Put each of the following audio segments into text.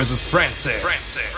versus Francis. Francis.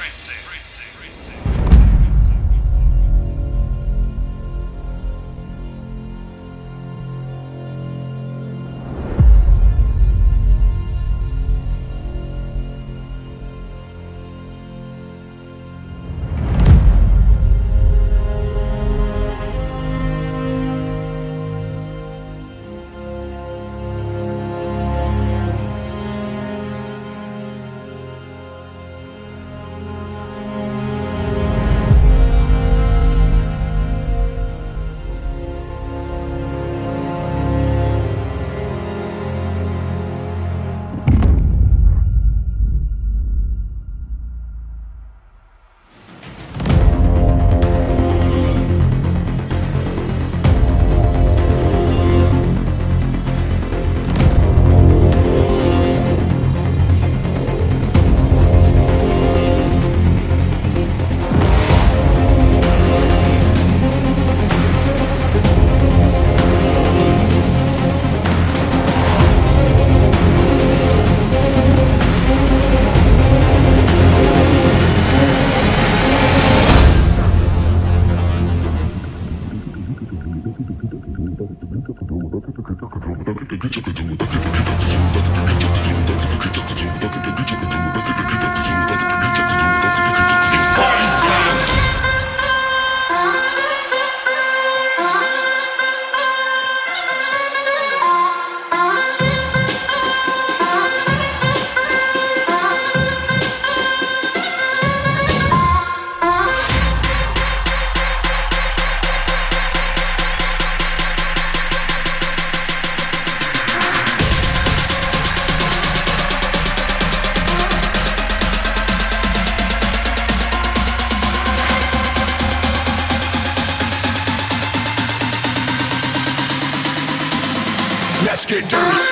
Call it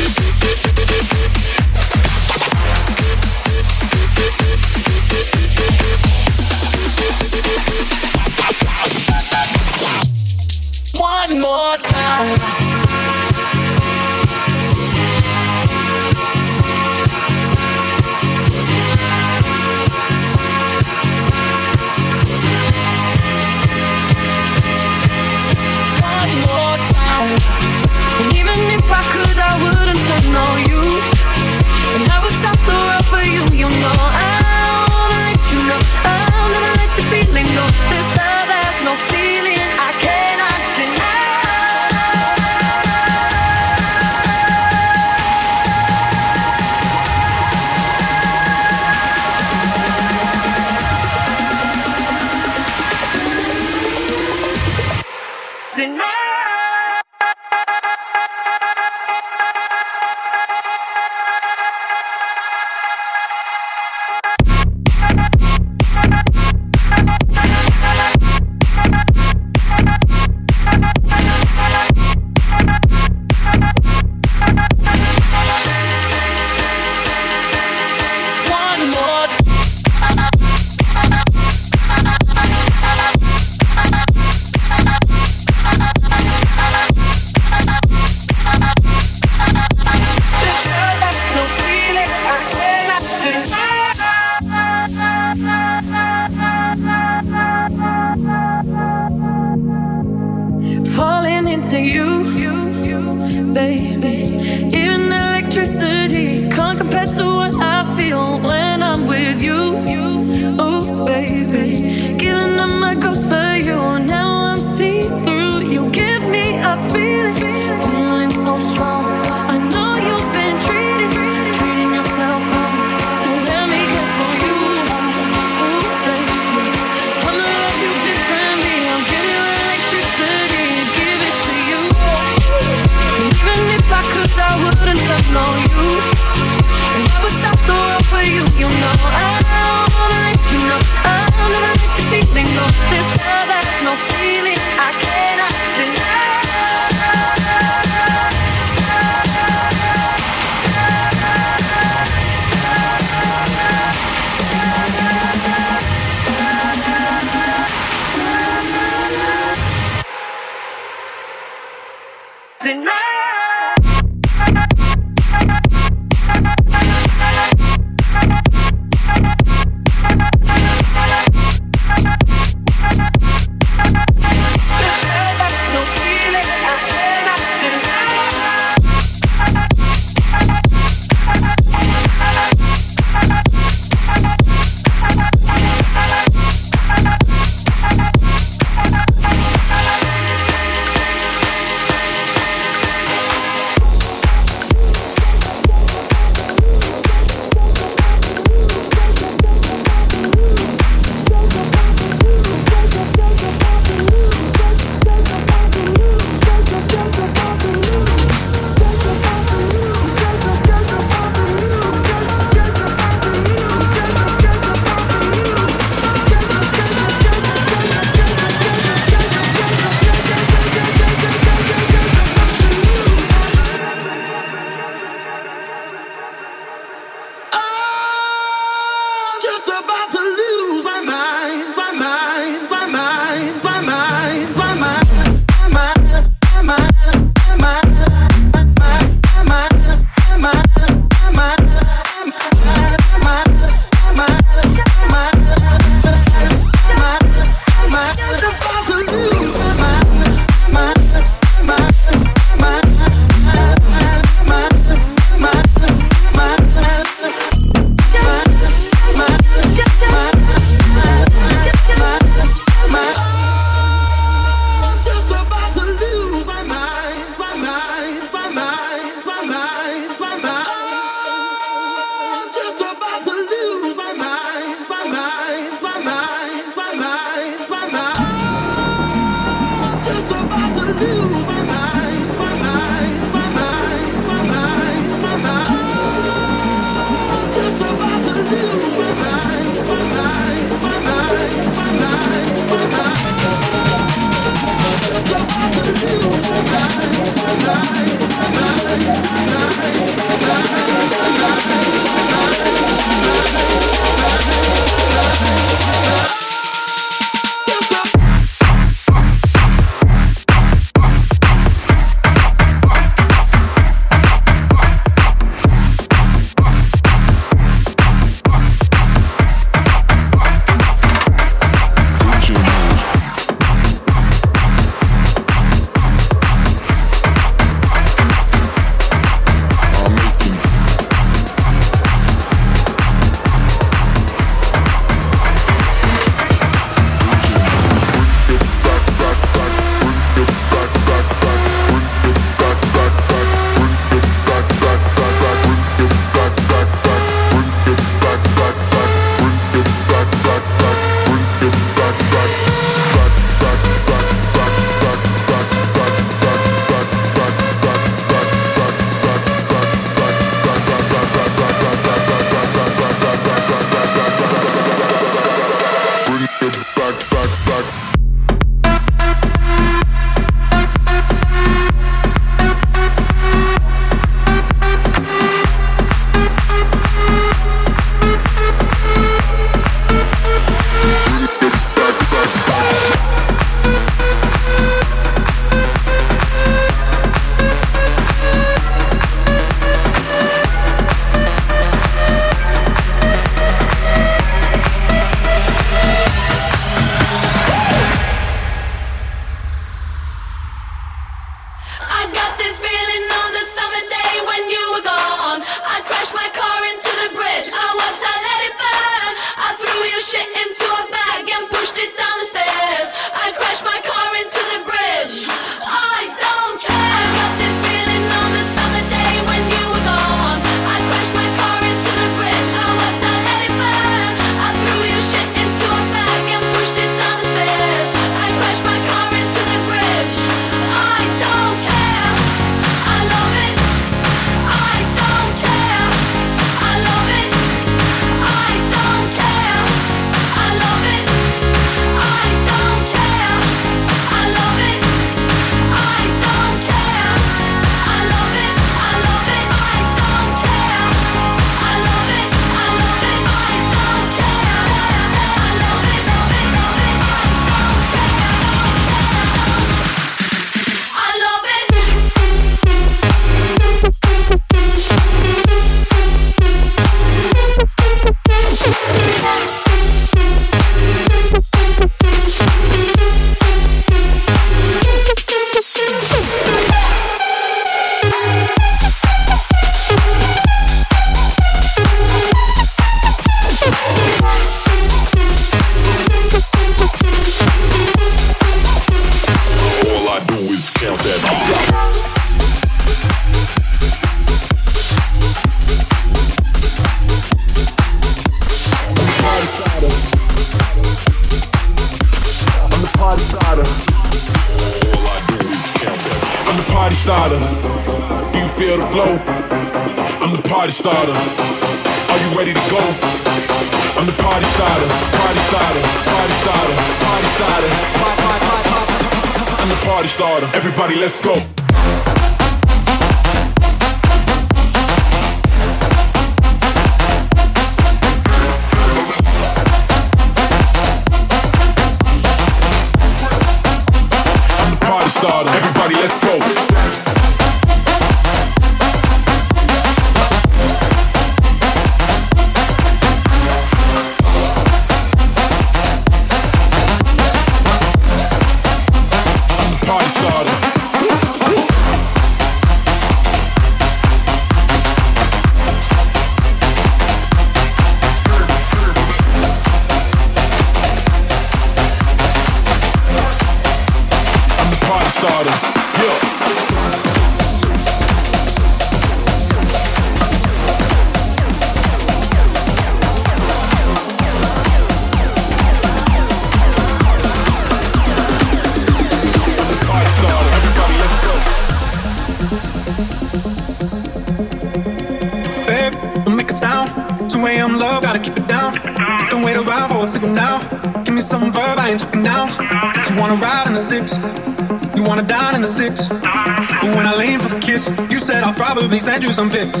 some pics.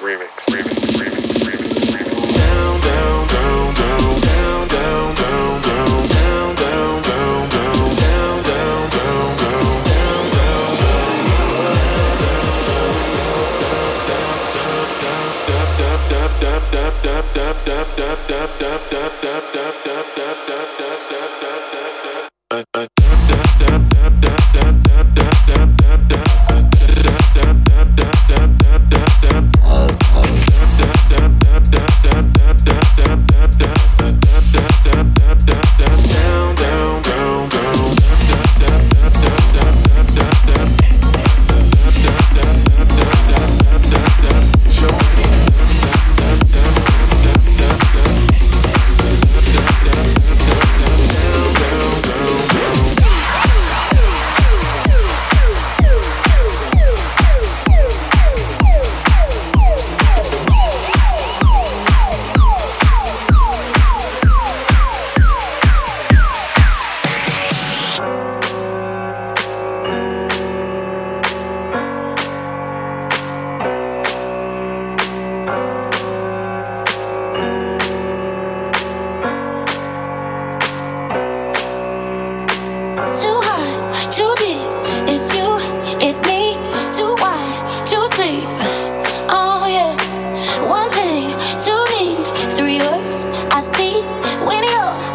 Remix? Remix, Winnie up.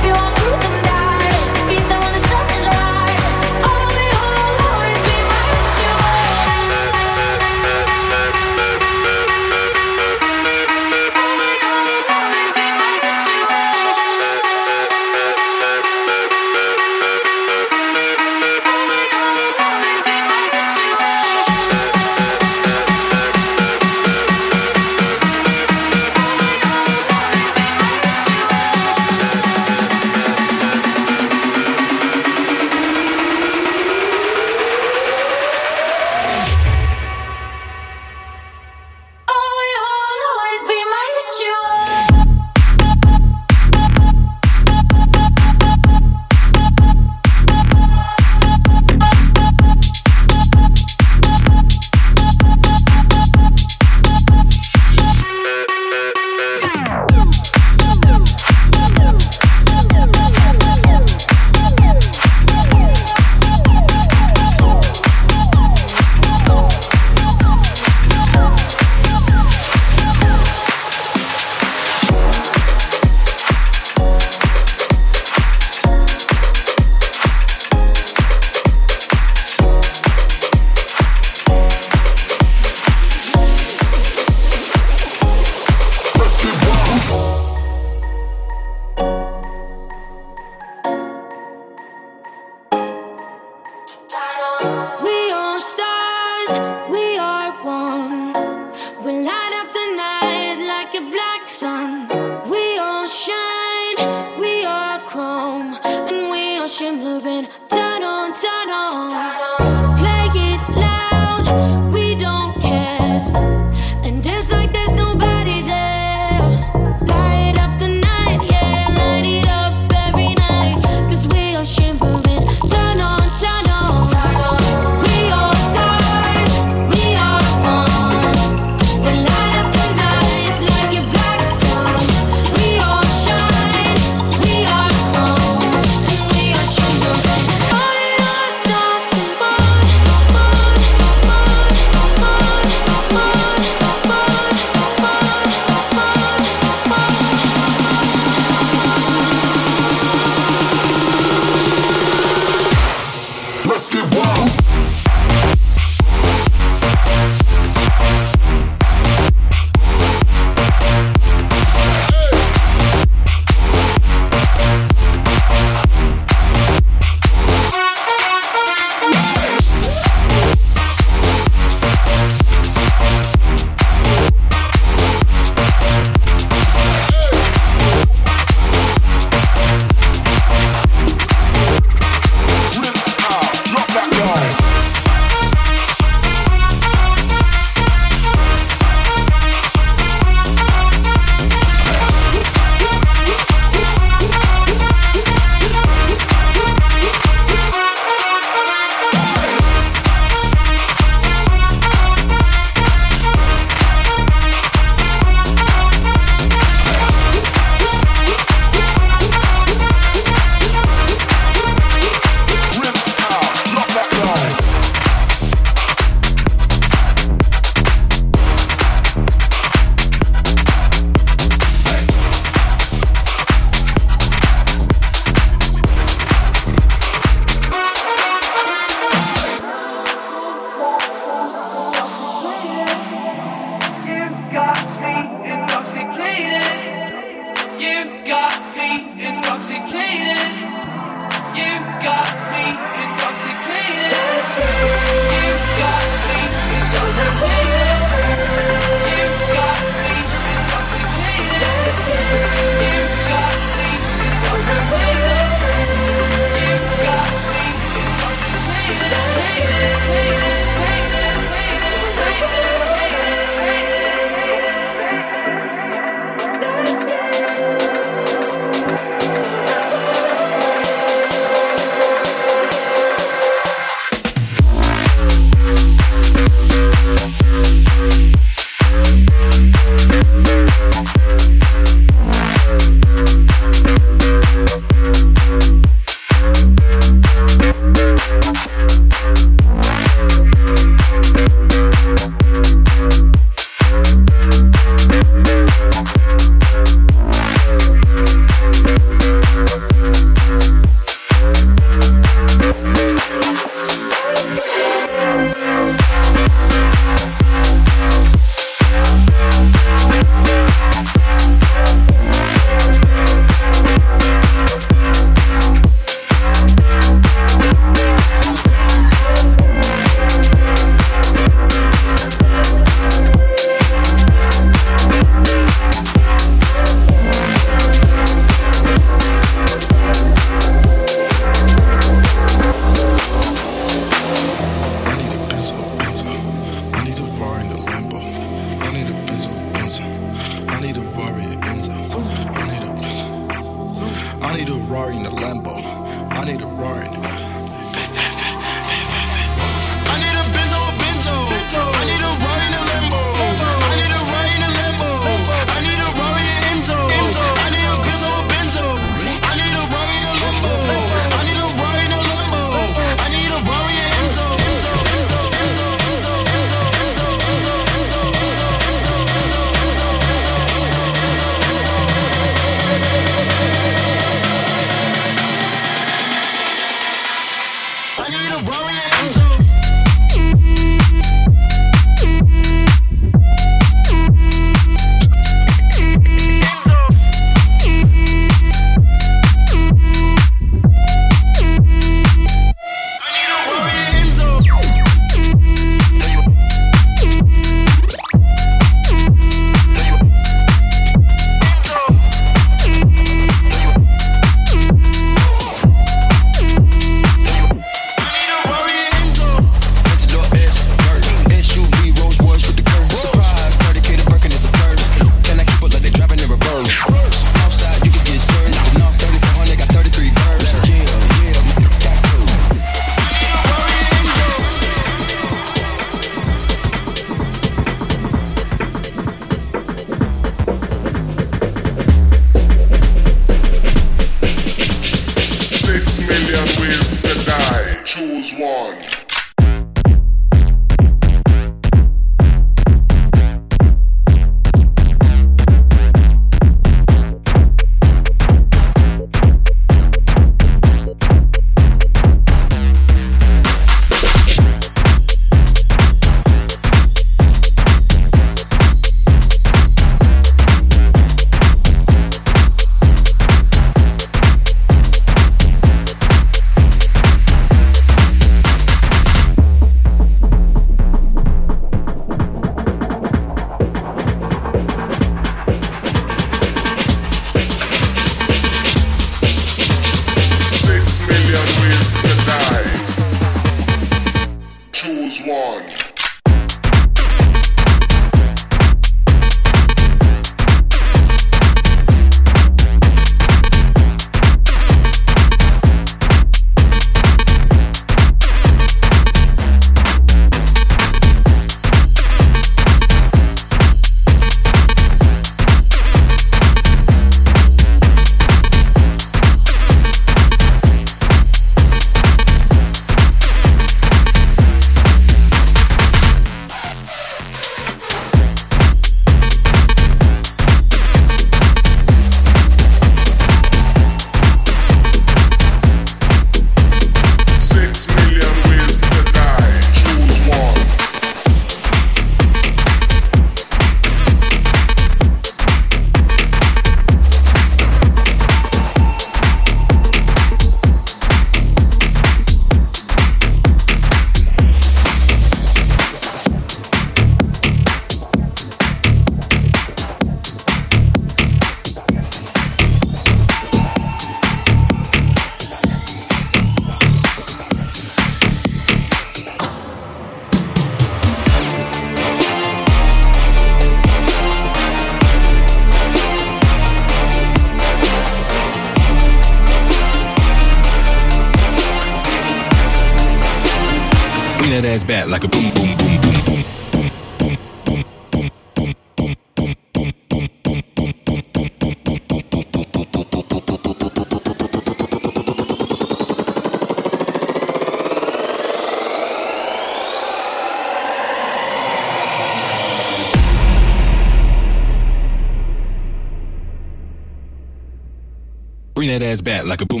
Ass back like a boom,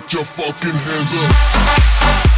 put your fucking hands up.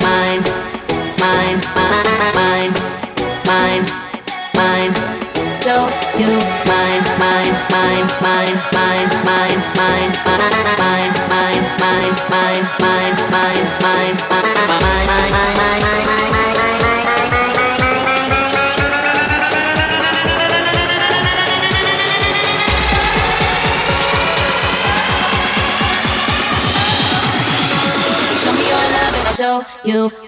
mine, mine, mine, mine, mine. Don't you mine, mine, mine, mine, mine, mine, mine, mine, mine, mine, mine, mine, mine, mine, mine, mine, mine, mine, mine. you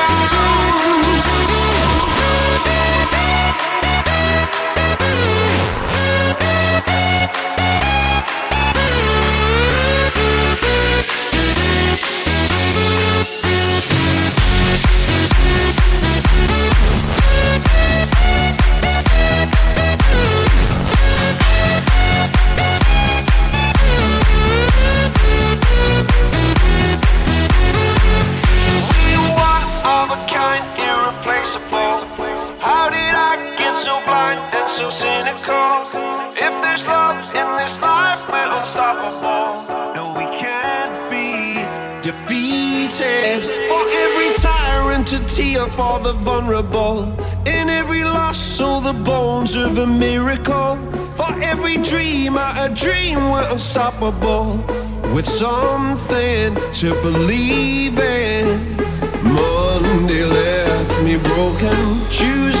down. dream we're unstoppable with something to believe in. Monday left me broken. Tuesday